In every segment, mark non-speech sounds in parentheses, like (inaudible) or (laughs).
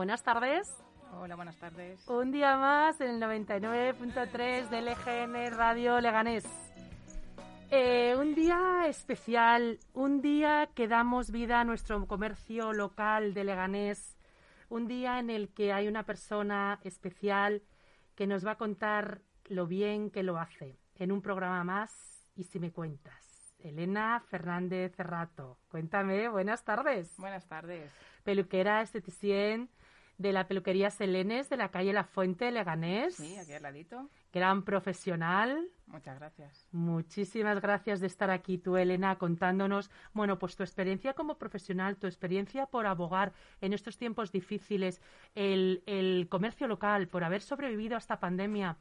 Buenas tardes. Hola, buenas tardes. Un día más en el 99.3 de LGN Radio Leganés. Eh, un día especial, un día que damos vida a nuestro comercio local de Leganés, un día en el que hay una persona especial que nos va a contar lo bien que lo hace en un programa más y si me cuentas. Elena Fernández Cerrato, cuéntame, buenas tardes. Buenas tardes. Peluquera esteticien de la peluquería Selenes de la calle La Fuente, Leganés. Sí, aquí al ladito. Gran profesional. Muchas gracias. Muchísimas gracias de estar aquí tú, Elena, contándonos, bueno, pues tu experiencia como profesional, tu experiencia por abogar en estos tiempos difíciles, el, el comercio local, por haber sobrevivido a esta pandemia,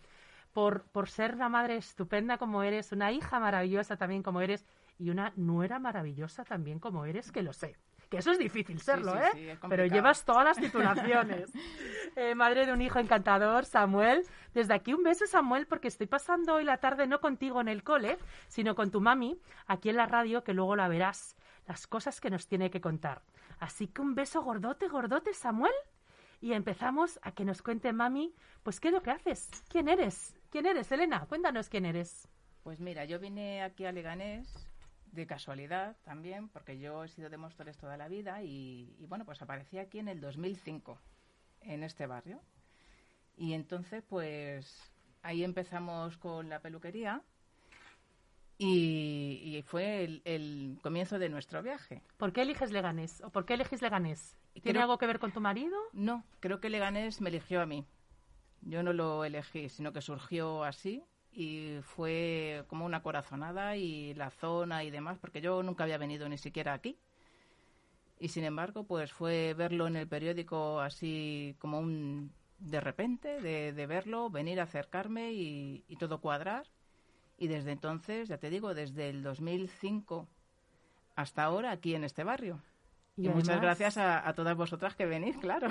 por, por ser una madre estupenda como eres, una hija maravillosa también como eres y una nuera maravillosa también como eres, que lo sé. Que eso es difícil serlo, sí, ¿eh? sí, Pero llevas todas las (laughs) titulaciones. Eh, madre de un hijo encantador, Samuel. Desde aquí un beso, Samuel, porque estoy pasando hoy la tarde no contigo en el cole, sino con tu mami, aquí en la radio, que luego la verás, las cosas que nos tiene que contar. Así que un beso gordote, gordote, Samuel. Y empezamos a que nos cuente mami, pues qué es lo que haces, quién eres, quién eres, Elena, cuéntanos quién eres. Pues mira, yo vine aquí a Leganés de casualidad también, porque yo he sido de Móstoles toda la vida y, y, bueno, pues aparecí aquí en el 2005, en este barrio. Y entonces, pues ahí empezamos con la peluquería y, y fue el, el comienzo de nuestro viaje. ¿Por qué eliges Leganés? ¿O por qué elegís Leganés? ¿Tiene Creo- algo que ver con tu marido? No, creo que Leganés me eligió a mí. Yo no lo elegí, sino que surgió así y fue como una corazonada y la zona y demás, porque yo nunca había venido ni siquiera aquí. Y sin embargo, pues fue verlo en el periódico así como un de repente, de, de verlo, venir a acercarme y, y todo cuadrar. Y desde entonces, ya te digo, desde el 2005 hasta ahora aquí en este barrio. Y, muchas además- gracias a, a todas vosotras que venís, (laughs) claro.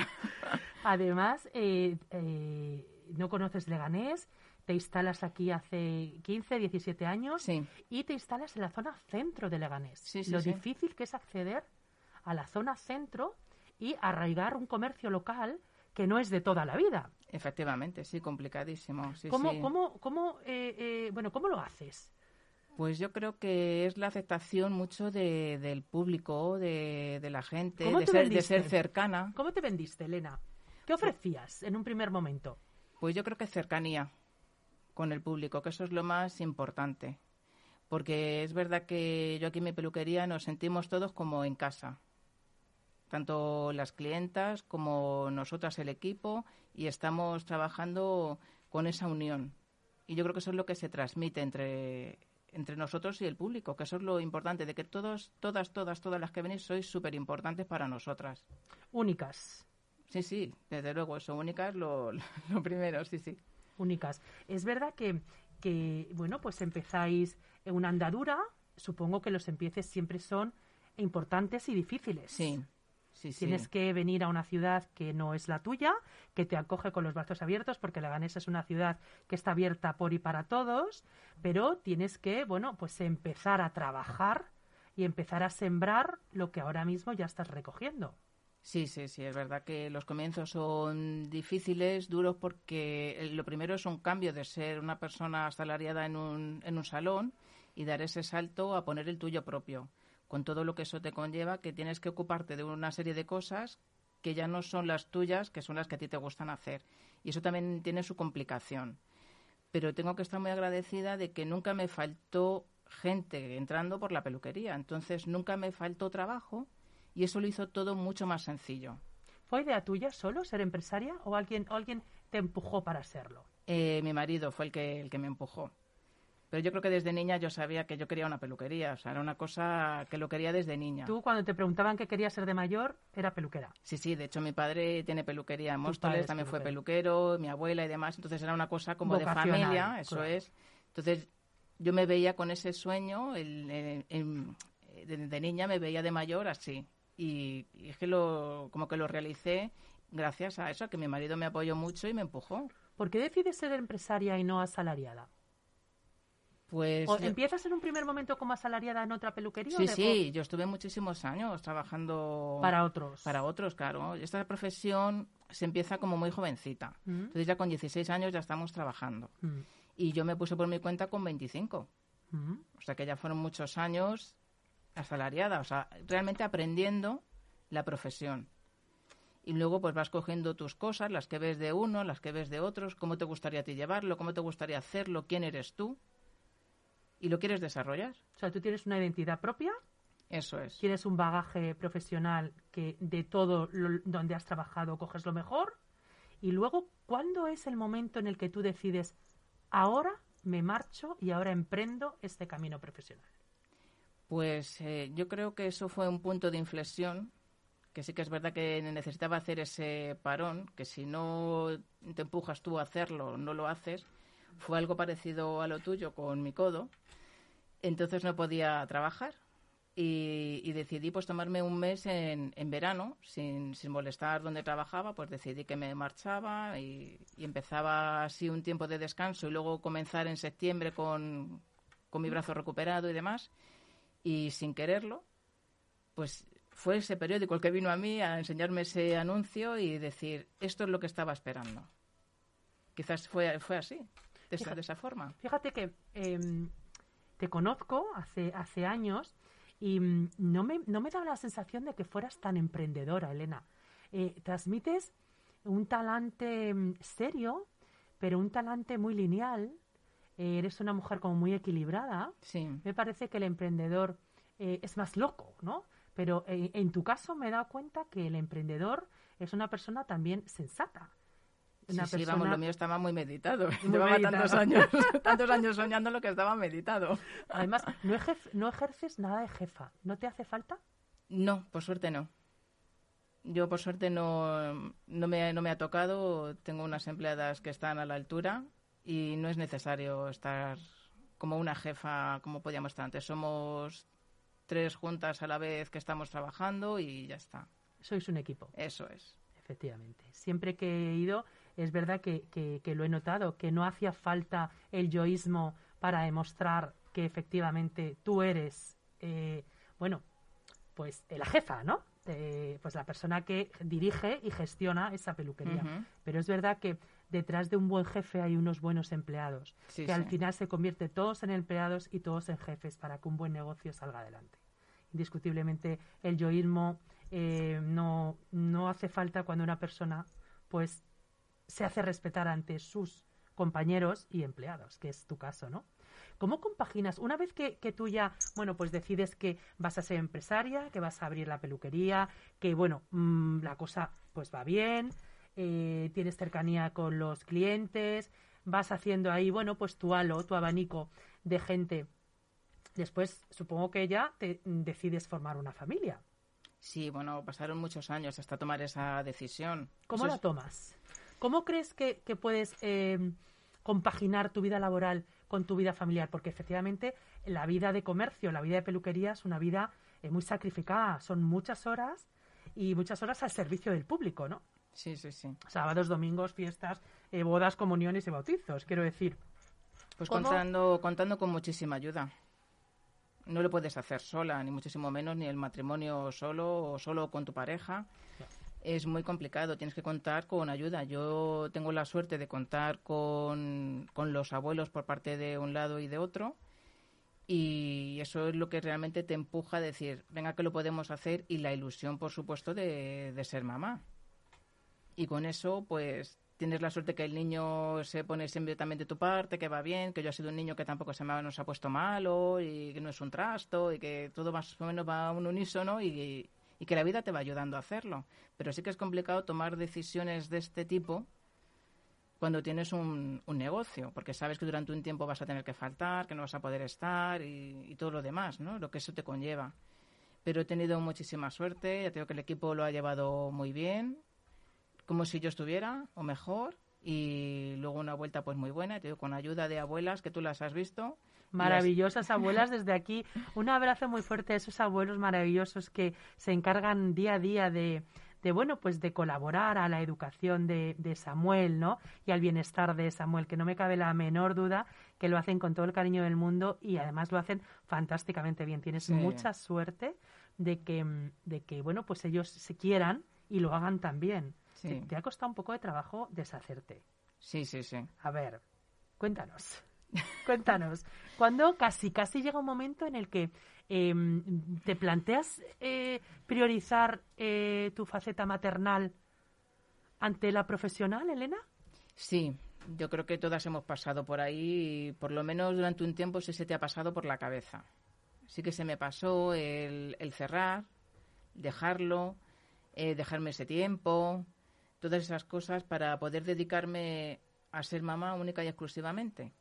Además, eh, eh, no conoces Leganés, te instalas aquí hace 15, 17 años Sí. y te instalas en la zona centro de Leganés. Sí, sí, Lo difícil que es acceder a la zona centro y arraigar un comercio local que no es de toda la vida. Efectivamente, sí, complicadísimo. ¿Cómo, cómo, cómo, eh, eh, bueno, ¿cómo lo haces? Pues yo creo que es la aceptación mucho de, del público, de, de la gente, ¿Cómo de ser, de ser cercana. ¿Cómo te vendiste, Elena? ¿Qué ofrecías en un primer momento? Pues yo creo que cercanía con el público, que eso es lo más importante. Porque es verdad que yo aquí en mi peluquería nos sentimos todos como en casa. Tanto las clientas como nosotras el equipo y estamos trabajando con esa unión. Y yo creo que eso es lo que se transmite entre, entre nosotros y el público, que eso es lo importante, de que todos, todas, todas, todas las que venís sois súper importantes para nosotras. Únicas. Sí, sí, desde luego, eso única es lo, (laughs) lo primero, sí, sí. Únicas. Es verdad que, que, bueno, pues empezáis en una andadura. Supongo que los empieces siempre son importantes y difíciles. Sí, sí, sí. Tienes que venir a una ciudad que no es la tuya, que te acoge con los brazos abiertos, porque Leganés es una ciudad que está abierta por y para todos, pero tienes que, bueno, pues empezar a trabajar y empezar a sembrar lo que ahora mismo ya estás recogiendo. Sí, sí, sí, es verdad que los comienzos son difíciles, duros, porque eh, lo primero es un cambio de ser una persona asalariada en un, en un salón y dar ese salto a poner el tuyo propio, con todo lo que eso te conlleva, que tienes que ocuparte de una serie de cosas que ya no son las tuyas, que son las que a ti te gustan hacer. Y eso también tiene su complicación. Pero tengo que estar muy agradecida de que nunca me faltó gente entrando por la peluquería. Entonces nunca me faltó trabajo y eso lo hizo todo mucho más sencillo. ¿Fue idea tuya solo ser empresaria o alguien, alguien te empujó para serlo? Eh, mi marido fue el que, el que me empujó. Pero yo creo que desde niña yo sabía que yo quería una peluquería. O sea, era una cosa que lo quería desde niña. Tú, cuando te preguntaban qué querías ser de mayor, era peluquera. Sí, sí, de hecho mi padre tiene peluquería en Móstoles, es también fue peluquero. peluquero, mi abuela y demás, entonces era una cosa como Vocacional, de familia, eso claro. es. Entonces yo me veía con ese sueño, el- el- el- de, de niña me veía de mayor así. Y, y es que lo, como que lo realicé gracias a eso, a que mi marido me apoyó mucho y me empujó. ¿Por qué decides ser empresaria y no asalariada? Pues ¿O ¿Empiezas en un primer momento como asalariada en otra peluquería? Sí, sí, yo estuve muchísimos años trabajando... Para otros. Para otros, claro. Esta profesión se empieza como muy jovencita. Mm. Entonces ya con 16 años ya estamos trabajando. Mm. Y yo me puse por mi cuenta con 25. Mm. O sea que ya fueron muchos años asalariada, o sea, realmente aprendiendo la profesión. Y luego pues vas cogiendo tus cosas, las que ves de uno, las que ves de otros, cómo te gustaría a ti llevarlo, cómo te gustaría hacerlo, quién eres tú y lo quieres desarrollar. O sea, tú tienes una identidad propia. Eso es. Tienes un bagaje profesional que de todo donde has trabajado coges lo mejor. Y luego, ¿cuándo es el momento en el que tú decides, ahora me marcho y ahora emprendo este camino profesional? Pues eh, yo creo que eso fue un punto de inflexión, que sí que es verdad que necesitaba hacer ese parón, que si no te empujas tú a hacerlo, no lo haces. Fue algo parecido a lo tuyo con mi codo, entonces no podía trabajar y, decidí pues tomarme un mes en, verano sin, sin, molestar donde trabajaba, pues decidí que me marchaba y, empezaba así un tiempo de descanso y luego comenzar en septiembre con, con mi brazo recuperado y demás y sin quererlo, pues fue ese periódico el que vino a mí a enseñarme ese anuncio y decir, esto es lo que estaba esperando. Quizás fue, fue así, de, esa, de esa forma. Fíjate que em, te conozco hace, hace años y mm, no me, no me da la sensación de que fueras tan emprendedora, Elena. Eh, transmites un talante mm, serio, pero un talante muy lineal. Eh, eres una mujer como muy equilibrada. Sí. Me parece que el emprendedor eh, es más loco, ¿no? Pero en tu caso me he dado cuenta que el emprendedor es una persona también sensata sí, vamos, lo mío estaba muy meditado. (laughs) Llevaba tantos años, (laughs) tantos años soñando lo que estaba meditado. Además, no, no ejerces nada de jefa. ¿No te hace falta? No, por suerte no. Yo, por suerte, no, no, me, no me ha tocado. Tengo unas empleadas que están a la altura y no es necesario estar como una jefa como podíamos estar antes. Somos tres juntas a la vez que estamos trabajando y ya está. Sois un equipo. Eso es. Efectivamente. Siempre que he ido es verdad que, que, lo he notado, que no hacía falta el yoísmo para demostrar que efectivamente tú eres, eh, bueno, pues la jefa, ¿no? pues la persona que dirige y gestiona esa peluquería. Pero es verdad que detrás de un buen jefe hay unos buenos empleados, que al final se convierte todos en empleados y todos en jefes para que un buen negocio salga adelante. Indiscutiblemente el yoísmo eh, no, no hace falta cuando una persona pues se hace respetar ante sus compañeros y empleados, que es tu caso, ¿no? ¿Cómo compaginas? Una vez que, que, tú ya, bueno, pues decides que vas a ser empresaria, que vas a abrir la peluquería, que, bueno, mm, la cosa pues va bien, eh, tienes cercanía con los clientes, vas haciendo ahí, bueno, pues tu halo, tu abanico de gente. Después, supongo que ya te decides formar una familia. Sí, bueno, pasaron muchos años hasta tomar esa decisión. ¿Cómo la tomas? ¿Cómo crees que, puedes em, compaginar tu vida laboral con tu vida familiar? Porque efectivamente la vida de comercio, la vida de peluquería es una vida eh, muy sacrificada. Son muchas horas y muchas horas al servicio del público, ¿no? Sí, sí, sí. Sábados, domingos, fiestas, eh, bodas, comuniones y bautizos, quiero decir. Pues contando, contando con muchísima ayuda. No lo puedes hacer sola, ni muchísimo menos, ni el matrimonio solo o solo con tu pareja es muy complicado, tienes que contar con ayuda. Yo tengo la suerte de contar con, los abuelos por parte de un lado y de otro y eso es lo que realmente te empuja a decir, venga que lo podemos hacer y la ilusión, por supuesto, de, ser mamá. Y con eso, pues tienes la suerte que el niño se pone siempre también de tu parte, que va bien, que yo he sido un niño que tampoco se me nos ha puesto malo y que no es un trasto y que todo más o menos va a un unísono y, y que la vida te va ayudando a hacerlo. Pero sí que es complicado tomar decisiones de este tipo cuando tienes un, un, negocio, porque sabes que durante un tiempo vas a tener que faltar, que no vas a poder estar y, todo lo demás, ¿no? Lo que eso te conlleva. Pero he tenido muchísima suerte, ya tengo que el equipo lo ha llevado muy bien, como si yo estuviera, o mejor, y luego una vuelta pues muy buena, te digo, con ayuda de abuelas que tú las has visto, Maravillosas (laughs) abuelas desde aquí. Un abrazo muy fuerte a esos abuelos maravillosos que se encargan día a día de, de bueno, pues de colaborar a la educación de, de, Samuel, ¿no? Y al bienestar de Samuel, que no me cabe la menor duda que lo hacen con todo el cariño del mundo y además lo hacen fantásticamente bien. Tienes mucha suerte de que, de que, bueno, pues ellos se quieran y lo hagan también. Te, te ha costado un poco de trabajo deshacerte. Sí, sí, sí. A ver, cuéntanos. (laughs) Cuéntanos, cuando casi, casi llega un momento en el que em, te planteas eh, priorizar eh, tu faceta maternal ante la profesional, Elena? Sí, yo creo que todas hemos pasado por ahí, por lo menos durante un tiempo sí se te ha pasado por la cabeza. Sí que se me pasó el, cerrar, dejarlo, eh, dejarme ese tiempo, todas esas cosas para poder dedicarme a ser mamá única y exclusivamente.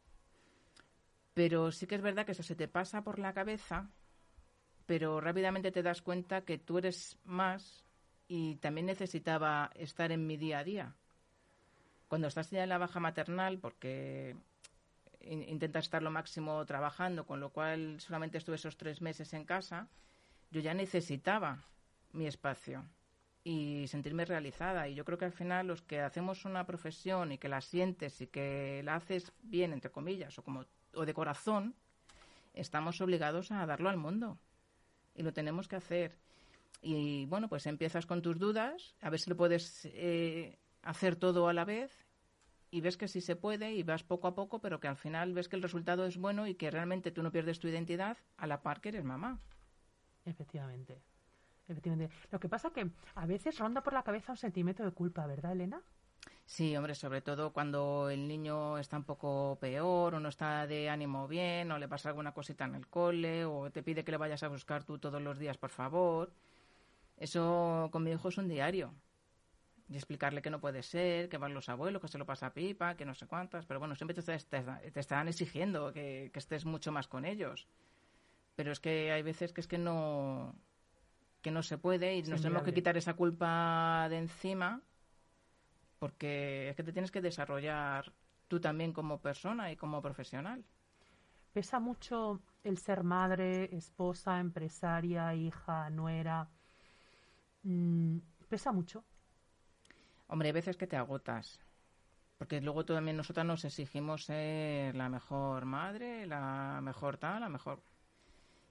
Pero sí que es verdad que eso se te pasa por la cabeza, pero rápidamente te das cuenta que tú eres más y también necesitaba estar en mi día a día. Cuando estás ya en la baja maternal, porque intentas estar lo máximo trabajando, con lo cual solamente estuve esos tres meses en casa, yo ya necesitaba mi espacio y sentirme realizada. Y yo creo que al final los que hacemos una profesión y que la sientes y que la haces bien, entre comillas, o como o de corazón, estamos obligados a darlo al mundo. Y lo tenemos que hacer. Y bueno, pues empiezas con tus dudas, a ver si lo puedes eh, hacer todo a la vez y ves que sí se puede y vas poco a poco, pero que al final ves que el resultado es bueno y que realmente tú no pierdes tu identidad a la par que eres mamá. Efectivamente. Efectivamente. Lo que pasa que a veces ronda por la cabeza un sentimiento de culpa, ¿verdad, Elena? Sí, hombre, sobre todo cuando el niño está un poco peor o no está de ánimo bien o le pasa alguna cosita en el cole o te pide que le vayas a buscar tú todos los días, por favor. Eso con mi hijo es un diario. Y explicarle que no puede ser, que van los abuelos, que se lo pasa a pipa, que no sé cuántas. Pero bueno, siempre te, te, están exigiendo que, estés mucho más con ellos. Pero es que hay veces que es que no, que no se puede y nos tenemos que quitar esa culpa de encima porque es que te tienes que desarrollar tú también como persona y como profesional. ¿Pesa mucho el ser madre, esposa, empresaria, hija, nuera? Mm, ¿Pesa mucho? Hombre, hay veces que te agotas. Porque luego también nosotras nos exigimos ser la mejor madre, la mejor tal, la mejor.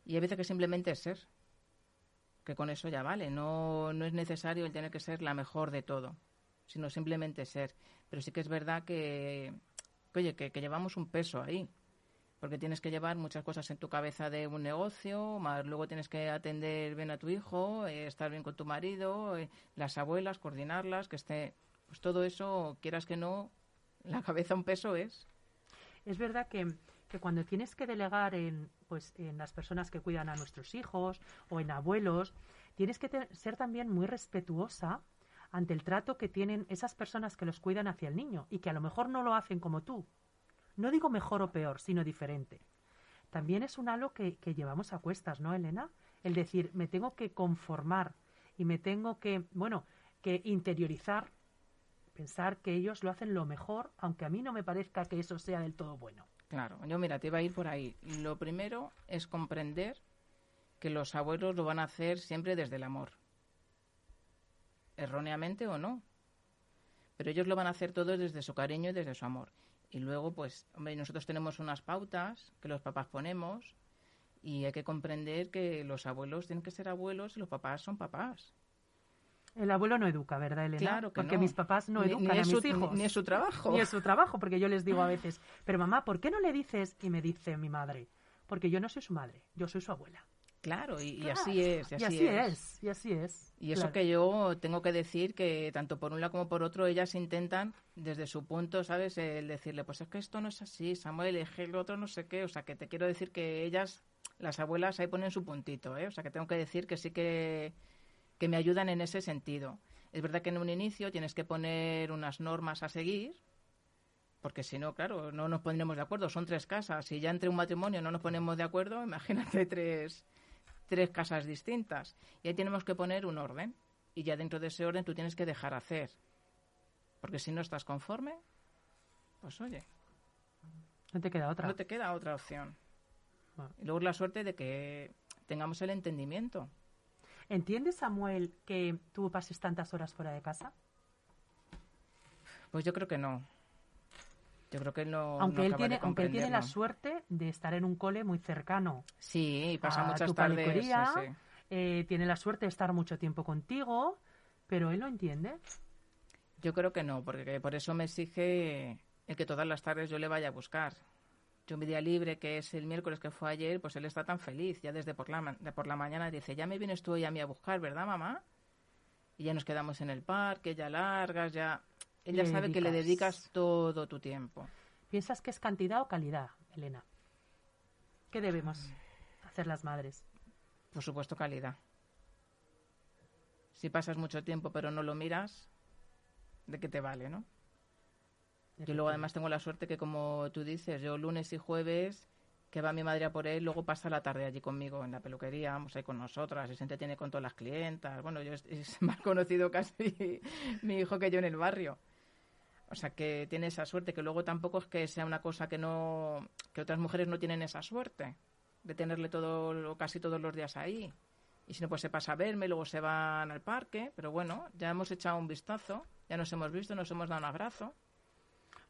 Y hay veces que simplemente es ser. Que con eso ya vale. No, no es necesario el tener que ser la mejor de todo sino simplemente ser. Pero sí que es verdad que, oye, que, llevamos un peso ahí, porque tienes que llevar muchas cosas en tu cabeza de un negocio, más luego tienes que atender bien a tu hijo, eh, estar bien con tu marido, eh, las abuelas, coordinarlas, que esté, pues todo eso, quieras que no, la (laughs) cabeza un peso es. Es verdad que, que cuando tienes que delegar en, pues, en las personas que cuidan a nuestros hijos o en abuelos, tienes que ser también muy respetuosa ante el trato que tienen esas personas que los cuidan hacia el niño y que a lo mejor no lo hacen como tú. No digo mejor o peor, sino diferente. También es un halo que, que llevamos a cuestas, ¿no, Elena? El decir, me tengo que conformar y me tengo que, bueno, que interiorizar, pensar que ellos lo hacen lo mejor, aunque a mí no me parezca que eso sea del todo bueno. Claro, yo mira, te iba a ir por ahí. Lo primero es comprender que los abuelos lo van a hacer siempre desde el amor erróneamente o no. Pero ellos lo van a hacer todo desde su cariño y desde su amor. Y luego, pues, hombre, nosotros tenemos unas pautas que los papás ponemos y hay que comprender que los abuelos tienen que ser abuelos y los papás son papás. El abuelo no educa, ¿verdad, Elena? Claro que Porque mis papás no educan a mis hijos. Ni es su trabajo. Ni es su trabajo, porque yo les digo a veces, pero mamá, ¿por qué no le dices? Y me dice mi madre, porque yo no soy su madre, yo soy su abuela. Claro, y, así es. Y así, es. Y así es. Y eso que yo tengo que decir que tanto por un lado como por otro ellas intentan desde su punto, ¿sabes? El decirle, pues es que esto no es así, Samuel, es que el otro no sé qué. O sea, que te quiero decir que ellas, las abuelas, ahí ponen su puntito, ¿eh? O sea, que tengo que decir que sí que, que me ayudan en ese sentido. Es verdad que en un inicio tienes que poner unas normas a seguir, porque si no, claro, no nos pondremos de acuerdo. Son tres casas. Si ya entre un matrimonio no nos ponemos de acuerdo, (laughs) imagínate tres tres casas distintas. Y ahí tenemos que poner un orden. Y ya dentro de ese orden tú tienes que dejar hacer. Porque si no estás conforme, pues oye. No te queda otra. No te queda otra opción. Ah. Y luego la suerte de que tengamos el entendimiento. ¿Entiende Samuel que tú pases tantas horas fuera de casa? Pues yo creo que no. Yo creo que no. Aunque, no él, tiene, aunque él tiene la suerte de estar en un cole muy cercano. Sí, y pasa muchas tardes. sí, peluquería, sí. eh, tiene la suerte de estar mucho tiempo contigo, pero él lo entiende. Yo creo que no, porque por eso me exige el que todas las tardes yo le vaya a buscar. Yo mi día libre, que es el miércoles que fue ayer, pues él está tan feliz, ya desde por la, de por la mañana dice, ya me vienes tú hoy a mí a buscar, ¿verdad, mamá? Y ya nos quedamos en el parque, ya largas, ya... Ella Le sabe que le dedicas todo tu tiempo. ¿Piensas que es cantidad o calidad, Elena? ¿Qué debemos hacer las madres? Por supuesto, calidad. Si pasas mucho tiempo pero no lo miras, ¿de qué te vale, no? Yo luego además tengo la suerte que, como tú dices, yo lunes y jueves, que va mi madre a por él, luego pasa la tarde allí conmigo en la peluquería, vamos ahí con nosotras, y se entretiene con todas las clientas. Bueno, yo es, (laughs) más conocido casi mi hijo que yo en el barrio. O sea que tiene esa suerte, que luego tampoco es que sea una cosa que no, que otras mujeres no tienen esa suerte de tenerle todo, casi todos los días ahí. Y si no, pues se pasa a verme, luego se van al parque, pero bueno, ya hemos echado un vistazo, ya nos hemos visto, nos hemos dado un abrazo.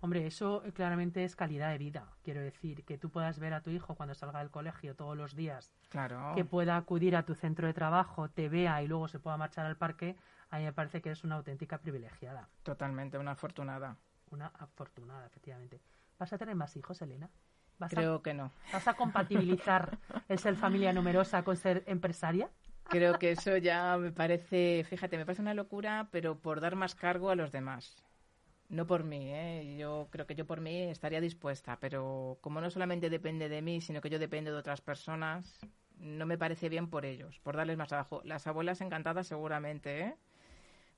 Hombre, eso eh, claramente es calidad de vida. Quiero decir, que tú puedas ver a tu hijo cuando salga del colegio todos los días, Claro. que pueda acudir a tu centro de trabajo, te vea y luego se pueda marchar al parque, a mí me parece que eres una auténtica privilegiada. Totalmente, una afortunada. Una afortunada, efectivamente. ¿Vas a tener más hijos, Elena? ¿Vas, Creo que no. ¿Vas a compatibilizar (laughs) el ser familia numerosa con ser empresaria? Creo que eso ya me parece, fíjate, me parece una locura, pero por dar más cargo a los demás. No por mí, ¿eh? Yo creo que yo por mí estaría dispuesta, pero como no solamente depende de mí, sino que yo dependo de otras personas, no me parece bien por ellos, por darles más trabajo. Las abuelas encantadas seguramente, ¿eh?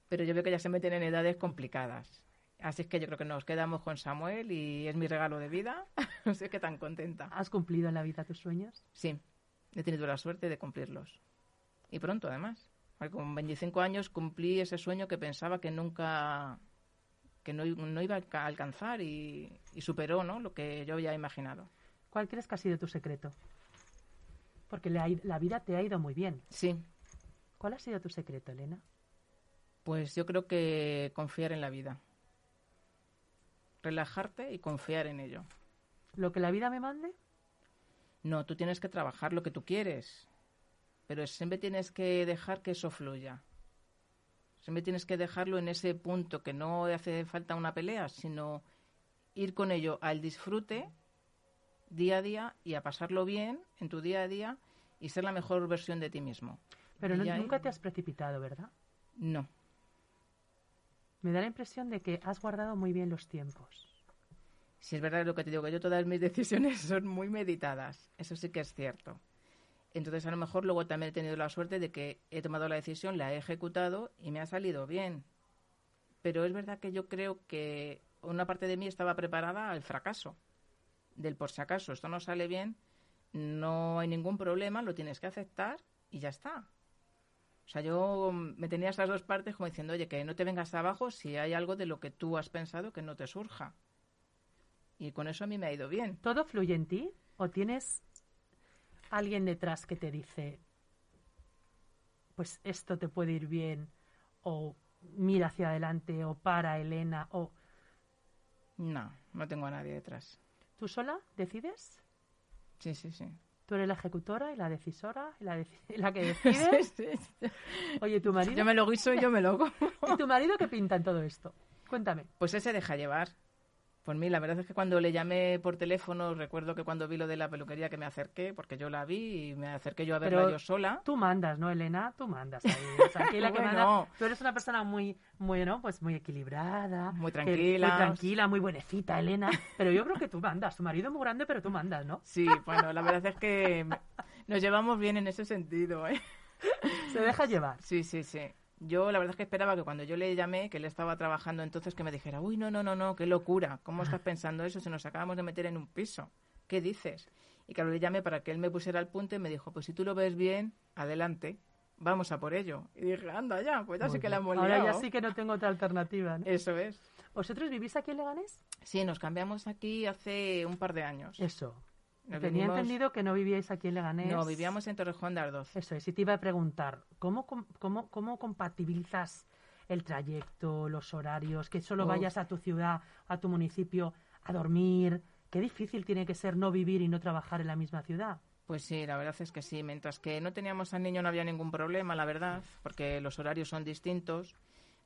Pero yo veo que ya se meten en edades complicadas. Así es que yo creo que nos quedamos con Samuel y es mi regalo de vida. (laughs) No sé qué tan contenta. ¿Has cumplido en la vida tus sueños? Sí, he tenido la suerte de cumplirlos. Y pronto, además. Con 25 años cumplí ese sueño que pensaba que nunca, que no, no iba a alca- alcanzar y, y superó ¿no? lo que yo había imaginado. ¿Cuál crees que ha sido tu secreto? Porque id- la vida te ha ido muy bien. Sí, ¿Cuál ha sido tu secreto, Elena? pues yo creo que confiar en la vida. Relajarte y confiar en ello. ¿Lo que la vida me mande? No, tú tienes que trabajar lo que tú quieres, pero siempre tienes que dejar que eso fluya. Siempre tienes que dejarlo en ese punto que no hace falta una pelea, sino ir con ello al disfrute día a día y a pasarlo bien en tu día a día y ser la mejor versión de ti mismo. Pero no- nunca te has precipitado, ¿verdad? No, Me da la impresión de que has guardado muy bien los tiempos. si es verdad lo que te digo, que yo todas mis (laughs) decisiones son muy meditadas, eso sí que es cierto. Entonces, a lo mejor luego también he tenido la suerte de que he tomado la decisión, la he ejecutado y me ha salido bien. Pero es verdad que yo creo que una parte de mí estaba preparada al fracaso. Del por si acaso esto no sale bien, no hay ningún problema, lo tienes que aceptar y ya está. O sea, yo me tenía esas dos partes como diciendo, oye, que no te vengas abajo si hay algo de lo que tú has pensado que no te surja. Y con eso a mí me ha ido bien. ¿Todo fluye en ti? ¿O tienes alguien detrás que te dice, pues esto te puede ir bien? ¿O mira hacia adelante? ¿O para, Elena? ¿O No, no tengo a nadie detrás. tú sola decides? Sí, sí, sí. ¿Tú eres la ejecutora y la decisora y la, la que (laughs) decide? Sí, sí. Oye, ¿tu marido? Yo me lo guiso y yo me lo (laughs) como. ¿Y tu marido qué pinta en todo esto? Cuéntame. Pues ese deja llevar. Por mí, la verdad es que cuando le llamé por teléfono, recuerdo que cuando vi lo de la peluquería que me acerqué, porque yo la vi y me acerqué yo a verla Pero yo sola. Tú mandas, ¿no, Elena? Tú mandas ahí. O sea, aquí la que manda- Tú eres una persona muy, muy, ¿no? Pues muy equilibrada. Muy tranquila. muy tranquila, muy buenecita, Elena. Pero yo creo que tú mandas. Tu marido es muy grande, pero tú mandas, ¿no? Sí, bueno, la verdad es que nos llevamos bien en ese sentido, ¿eh? Se deja llevar. Sí, sí, sí. Yo la verdad es que esperaba que cuando yo le llamé, que él estaba trabajando entonces, que me dijera, uy, no, no, no, no, qué locura, ¿cómo estás pensando eso si nos acabamos de meter en un piso? ¿Qué dices? Y claro, le llamé para que él me pusiera al punto y me dijo, pues si tú lo ves bien, adelante, vamos a por ello. Y dije, anda ya, pues ya Muy sí que la hemos Ahora ya sí que no tengo otra alternativa, ¿no? Eso es. ¿Vosotros vivís aquí en Leganés? Sí, nos cambiamos aquí hace un par de años. Eso. Nos Tenía entendido que no vivíais aquí en Leganés. No, vivíamos en Torrejón de Ardoz. Eso es, y te iba a preguntar, ¿cómo, cómo, cómo compatibilizas el trayecto, los horarios, que solo Uf. vayas a tu ciudad, a tu municipio, a dormir? Qué difícil tiene que ser no vivir y no trabajar en la misma ciudad. Pues sí, la verdad es que sí. Mientras que no teníamos al niño no había ningún problema, la verdad, porque los horarios son distintos.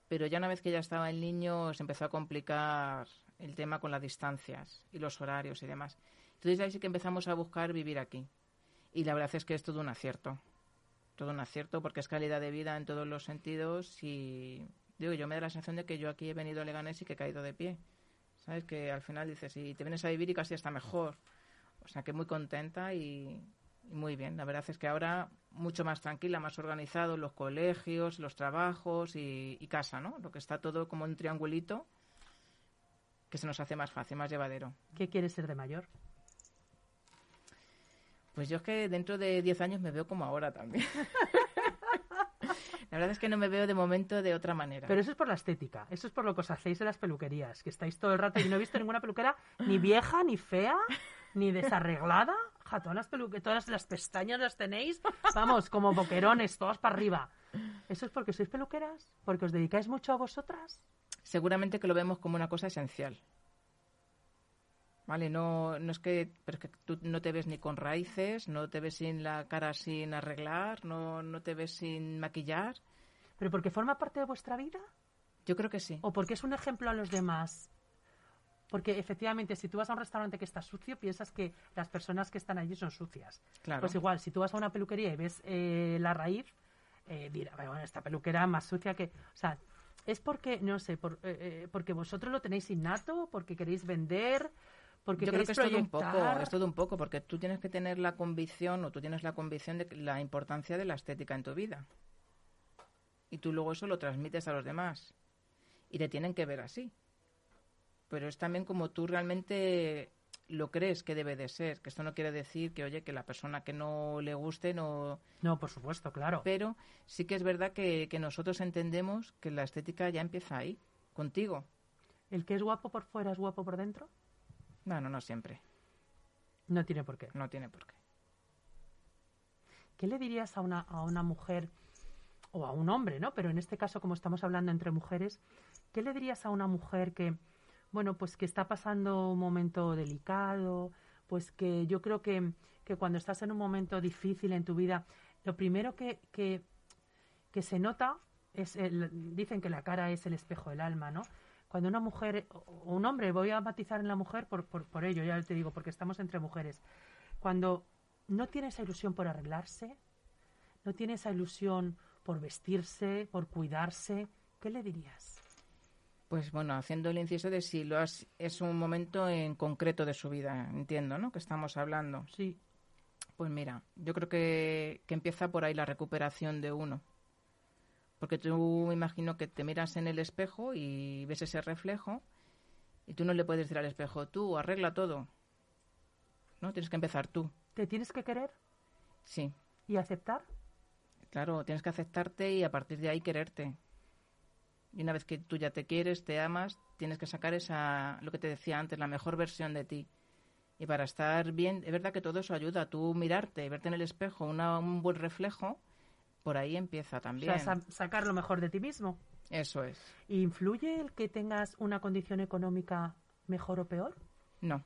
Pero ya una vez que ya estaba el niño se empezó a complicar el tema con las distancias y los horarios y demás. Entonces ahí sí que empezamos a buscar vivir aquí. Y la verdad es que es todo un acierto. Todo un acierto porque es calidad de vida en todos los sentidos y digo, yo me da la sensación de que yo aquí he venido a Leganés y que he caído de pie. ¿Sabes? Que al final dices, y te vienes a vivir y casi está mejor. O sea que muy contenta y, y muy bien. La verdad es que ahora mucho más tranquila, más organizado, los colegios, los trabajos y, y casa, ¿no? Lo que está todo como un triangulito que se nos hace más fácil, más llevadero. ¿Qué quieres ser de mayor? Pues yo es que dentro de 10 años me veo como ahora también. La verdad es que no me veo de momento de otra manera. Pero eso es por la estética, eso es por lo que os hacéis en las peluquerías, que estáis todo el rato y no he visto ninguna peluquera ni vieja, ni fea, ni desarreglada. Ja, todas las todas las pestañas las tenéis, vamos, como boquerones, todas para arriba. ¿Eso es porque sois peluqueras? ¿Porque os dedicáis mucho a vosotras? Seguramente que lo vemos como una cosa esencial. Vale, no, no es que, pero es que tú no te ves ni con raíces, no te ves sin la cara sin arreglar, no, no te ves sin maquillar. ¿Pero porque forma parte de vuestra vida? Yo creo que sí. ¿O porque es un ejemplo a los demás? Porque efectivamente, si tú vas a un restaurante que está sucio, piensas que las personas que están allí son sucias. Claro. Pues igual, si tú vas a una peluquería y ves eh, la raíz, eh, dirá, bueno, esta peluquera más sucia que... O sea, es porque, no sé, por, eh, eh, porque vosotros lo tenéis innato, porque queréis vender, porque Yo creo que es todo un proyectar. poco, es todo un poco, porque tú tienes que tener la convicción o tú tienes la convicción de la importancia de la estética en tu vida. Y tú luego eso lo transmites a los demás. Y te tienen que ver así. Pero es también como tú realmente lo crees que debe de ser. Que esto no quiere decir que, oye, que la persona que no le guste no... No, por supuesto, claro. Pero sí que es verdad que, que nosotros entendemos que la estética ya empieza ahí, contigo. ¿El que es guapo por fuera es guapo por dentro? No, no, no siempre. No tiene por qué. No tiene por qué. ¿Qué le dirías a una, a una mujer o a un hombre, ¿no? Pero en este caso, como estamos hablando entre mujeres, ¿qué le dirías a una mujer que, bueno, pues que está pasando un momento delicado, pues que yo creo que, que cuando estás en un momento difícil en tu vida, lo primero que, que, que se nota es, el- dicen que la cara es el espejo del alma, ¿no? Cuando una mujer o un hombre, voy a matizar en la mujer por, por, por ello, ya te digo, porque estamos entre mujeres, cuando no tiene esa ilusión por arreglarse, no tiene esa ilusión por vestirse, por cuidarse, ¿qué le dirías? Pues bueno, haciendo el inciso de si lo has, es un momento en concreto de su vida, entiendo, ¿no? Que estamos hablando. Sí, Pues mira, yo creo que, que empieza por ahí la recuperación de uno. Porque tú me imagino que te miras en el espejo y ves ese reflejo y tú no le puedes decir al espejo, tú arregla todo. ¿No? Tienes que empezar tú. te tienes que querer Sí, y aceptar. claro, tienes que aceptarte y a partir de ahí quererte. Y una vez que tú ya te quieres, te amas, tienes que sacar esa, lo que te decía antes, la mejor versión de ti. Y para estar bien, es verdad que todo eso ayuda. Tú mirarte, verte en el espejo, una- un buen reflejo, por ahí empieza O también. sea, sa- sacar lo mejor de ti mismo. Eso es. ¿Influye el que tengas una condición económica mejor o peor? No.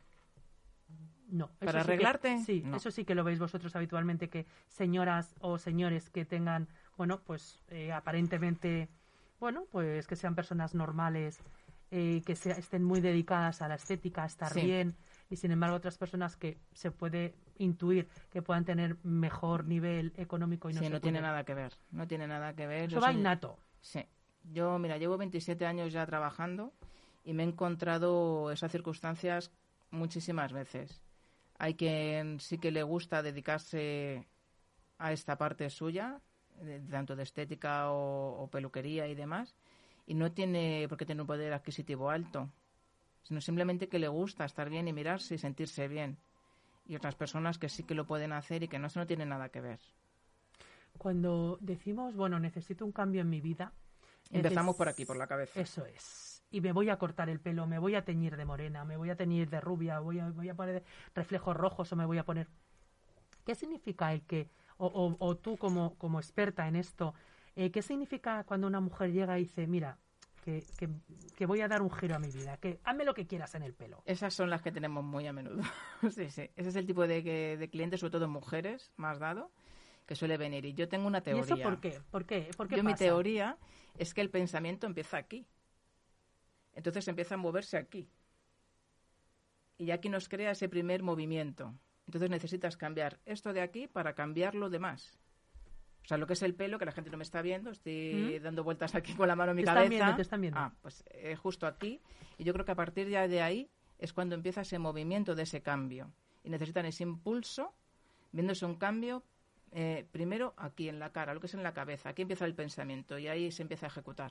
No. ¿Para sí que- arreglarte? sí, No. eso sí que lo veis vosotros habitualmente, que señoras o señores que tengan, bueno, pues eh, aparentemente, bueno, pues que sean personas normales, eh, que sea- estén muy dedicadas a la estética, a estar Sí. bien, y sin embargo otras personas que se puede intuir que puedan tener mejor nivel económico y no sí, se no tiene nada que ver. No tiene nada que ver. Eso Yo va soy- innato. Sí. Yo, mira, llevo 27 años ya trabajando y me he encontrado esas circunstancias muchísimas veces. Hay quien sí que le gusta dedicarse a esta parte suya, de- tanto de estética o, o peluquería y demás, y no tiene por qué tener un poder adquisitivo alto, sino simplemente que le gusta estar bien y mirarse y sentirse bien. Y otras personas que sí que lo pueden hacer y que no, eso no tiene nada que ver. Cuando decimos, bueno, necesito un cambio en mi vida. Empezamos por aquí, por la cabeza. Eso es. y me voy a cortar el pelo, me voy a teñir de morena, me voy a teñir de rubia, voy a, voy a poner reflejos rojos o me voy a poner... ¿Qué significa el que, o, o, tú como, como experta en esto, eh, qué significa cuando una mujer llega y dice, mira, que, que, voy a dar un giro a mi vida, que hazme lo que quieras en el pelo. Esas son las que tenemos muy a menudo. (laughs) sí, sí. Ese es el tipo de, de clientes, sobre todo mujeres, más dado, que suele venir. Y yo tengo una teoría. ¿Y eso por qué? ¿Por qué? ¿Por qué yo mi teoría es que el pensamiento empieza aquí. Entonces empieza a moverse aquí. Y aquí nos crea ese primer movimiento. Entonces necesitas cambiar esto de aquí para cambiar lo demás. O sea, lo que es el pelo, que la gente no me está viendo, estoy dando vueltas aquí con la mano en mi cabeza. Están viendo, te están viendo. Ah, pues eh, justo aquí. Y yo creo que a partir ya de ahí es cuando empieza ese movimiento de ese cambio. Y necesitan ese impulso, viéndose un cambio, eh, primero aquí en la cara, lo que es en la cabeza. Aquí empieza el pensamiento y ahí se empieza a ejecutar.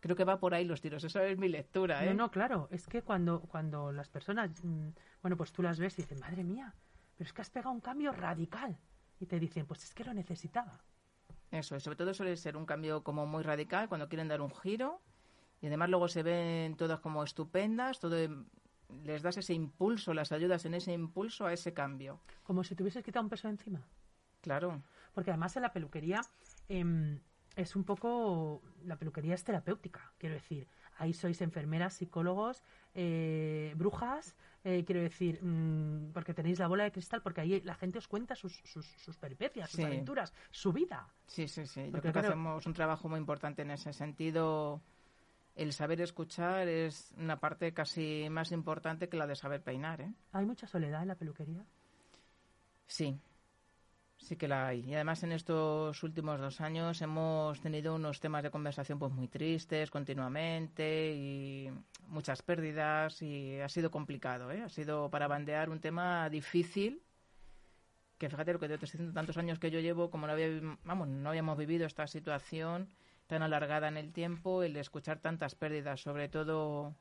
Creo que va por ahí los tiros. Esa es mi lectura. ¿eh? No, no, claro. Es que cuando, cuando las personas, mm, bueno, pues tú las ves y dices, madre mía, pero es que has pegado un cambio radical y te dicen, pues es que lo necesitaba. Eso, sobre todo suele ser un cambio como muy radical cuando quieren dar un giro y además luego se ven todas como estupendas, todo les das ese impulso, las ayudas en ese impulso a ese cambio. Como si tuvieses quitado un peso encima. Claro. Porque además en la peluquería em, es un poco, la peluquería es terapéutica, quiero decir, ahí sois enfermeras, psicólogos, eh, brujas, eh, quiero decir, mm, porque tenéis la bola de cristal, porque ahí la gente os cuenta sus, sus, sus peripecias, sus aventuras, su vida. Sí, sí, sí. Yo creo que hacemos un trabajo muy importante en ese sentido. El saber escuchar es una parte casi más importante que la de saber peinar. ¿eh? ¿Hay mucha soledad en la peluquería? Sí, Sí que la hay. Y además en estos últimos dos años hemos tenido unos temas de conversación pues muy tristes continuamente y muchas pérdidas y ha sido complicado, ¿eh? Ha sido para bandear un tema difícil que fíjate lo que te tantos años que yo llevo, como no, había, vamos, no habíamos vivido esta situación tan alargada en el tiempo, el escuchar tantas pérdidas, sobre todo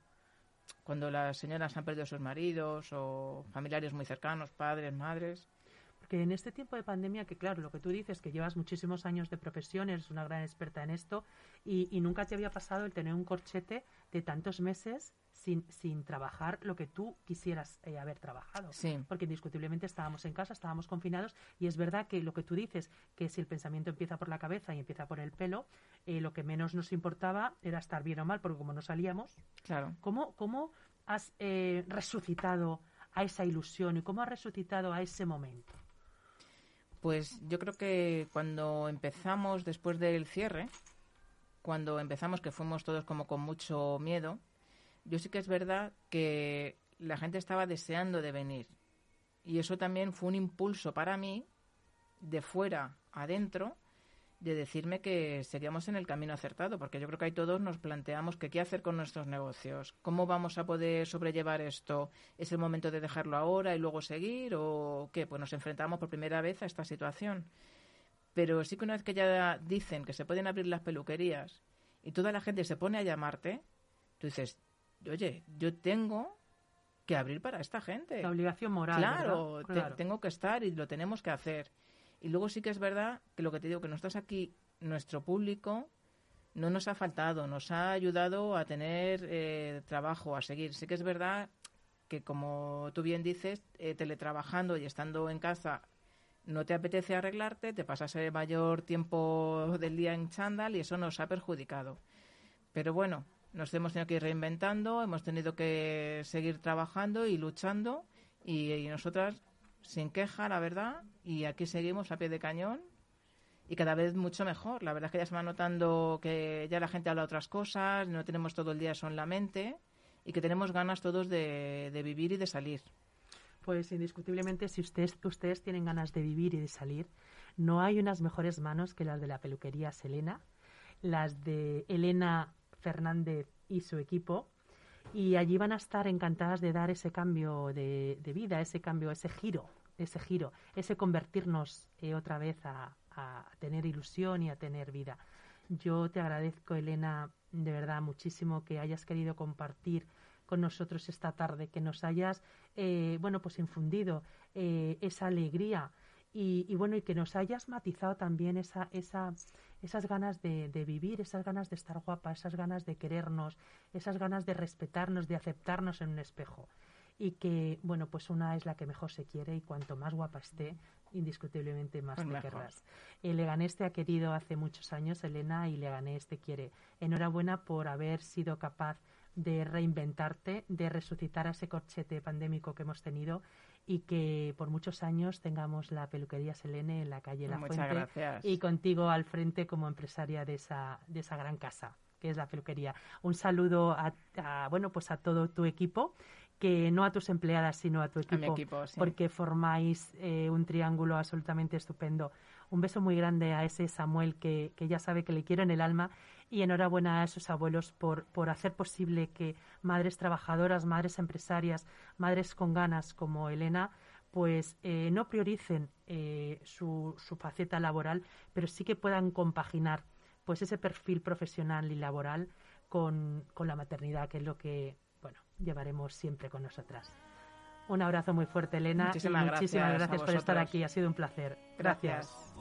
cuando las señoras han perdido a sus maridos o familiares muy cercanos, padres, madres que en este tiempo de pandemia, que claro, lo que tú dices, que llevas muchísimos años de profesión, eres una gran experta en esto, y, nunca te había pasado el tener un corchete de tantos meses sin, sin trabajar lo que tú quisieras eh, haber trabajado. Sí. Porque indiscutiblemente estábamos en casa, estábamos confinados, y es verdad que lo que tú dices, que si el pensamiento empieza por la cabeza y empieza por el pelo, eh, lo que menos nos importaba era estar bien o mal, porque como no salíamos, claro. ¿cómo, cómo has eh, resucitado a esa ilusión y cómo has resucitado a ese momento? Pues yo creo que cuando empezamos después del cierre, cuando empezamos que fuimos todos como con mucho miedo, yo sí que es verdad que la gente estaba deseando de venir. Y eso también fue un impulso para mí, de fuera adentro, de decirme que seguíamos en el camino acertado, porque yo creo que ahí todos nos planteamos que qué hacer con nuestros negocios, cómo vamos a poder sobrellevar esto, es el momento de dejarlo ahora y luego seguir o qué, pues nos enfrentamos por primera vez a esta situación. Pero sí que una vez que ya dicen que se pueden abrir las peluquerías y toda la gente se pone a llamarte, tú dices, oye, yo tengo que abrir para esta gente. La obligación moral. Claro, tengo que estar y lo tenemos que hacer. Y luego sí que es verdad que lo que te digo, que no estás aquí, nuestro público no nos ha faltado, nos ha ayudado a tener eh, trabajo, a seguir. Sí que es verdad que, como tú bien dices, eh, teletrabajando y estando en casa no te apetece arreglarte, te pasas el mayor tiempo del día en chándal y eso nos ha perjudicado. Pero bueno, nos hemos tenido que ir reinventando, hemos tenido que seguir trabajando y luchando y, y nosotras sin queja, la verdad, y aquí seguimos a pie de cañón y cada vez mucho mejor. La verdad es que ya se va notando que ya la gente habla otras cosas, no tenemos todo el día eso en la mente y que tenemos ganas todos de, vivir y de salir. Pues indiscutiblemente, si ustedes, ustedes tienen ganas de vivir y de salir, no hay unas mejores manos que las de la peluquería Selena, las de Elena Fernández y su equipo, y allí van a estar encantadas de dar ese cambio de, vida, ese cambio, ese giro, ese giro, ese convertirnos eh, otra vez a, tener ilusión y a tener vida. Yo te agradezco, Elena, de verdad muchísimo que hayas querido compartir con nosotros esta tarde, que nos hayas, eh, bueno, pues infundido eh, esa alegría y, bueno, y que nos hayas matizado también esa, esa, esas ganas de, de, vivir, esas ganas de estar guapa, esas ganas de querernos, esas ganas de respetarnos, de aceptarnos en un espejo. Y que, bueno, pues una es la que mejor se quiere y cuanto más guapa esté, indiscutiblemente más pues te querrás. El Leganés te ha querido hace muchos años, Elena, y Leganés te quiere. Enhorabuena por haber sido capaz de reinventarte, de resucitar a ese corchete pandémico que hemos tenido y que por muchos años tengamos la peluquería Selene en la calle La Fuente y contigo al frente como empresaria de esa, de esa gran casa que es la peluquería. Un saludo a, bueno pues a todo tu equipo que no a tus empleadas sino a tu equipo, porque formáis eh, un triángulo absolutamente estupendo. Un beso muy grande a ese Samuel que, que ya sabe que le quiero en el alma y enhorabuena a esos abuelos por, por hacer posible que madres trabajadoras, madres empresarias, madres con ganas como Elena, pues eh, no prioricen eh, su, su faceta laboral, pero sí que puedan compaginar pues ese perfil profesional y laboral con, con la maternidad, que es lo que bueno llevaremos siempre con nosotras. Un abrazo muy fuerte, Elena. Muchísimas y muchísimas gracias, gracias por estar aquí. Ha sido un placer. gracias.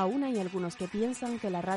Aún hay algunos que piensan que la radio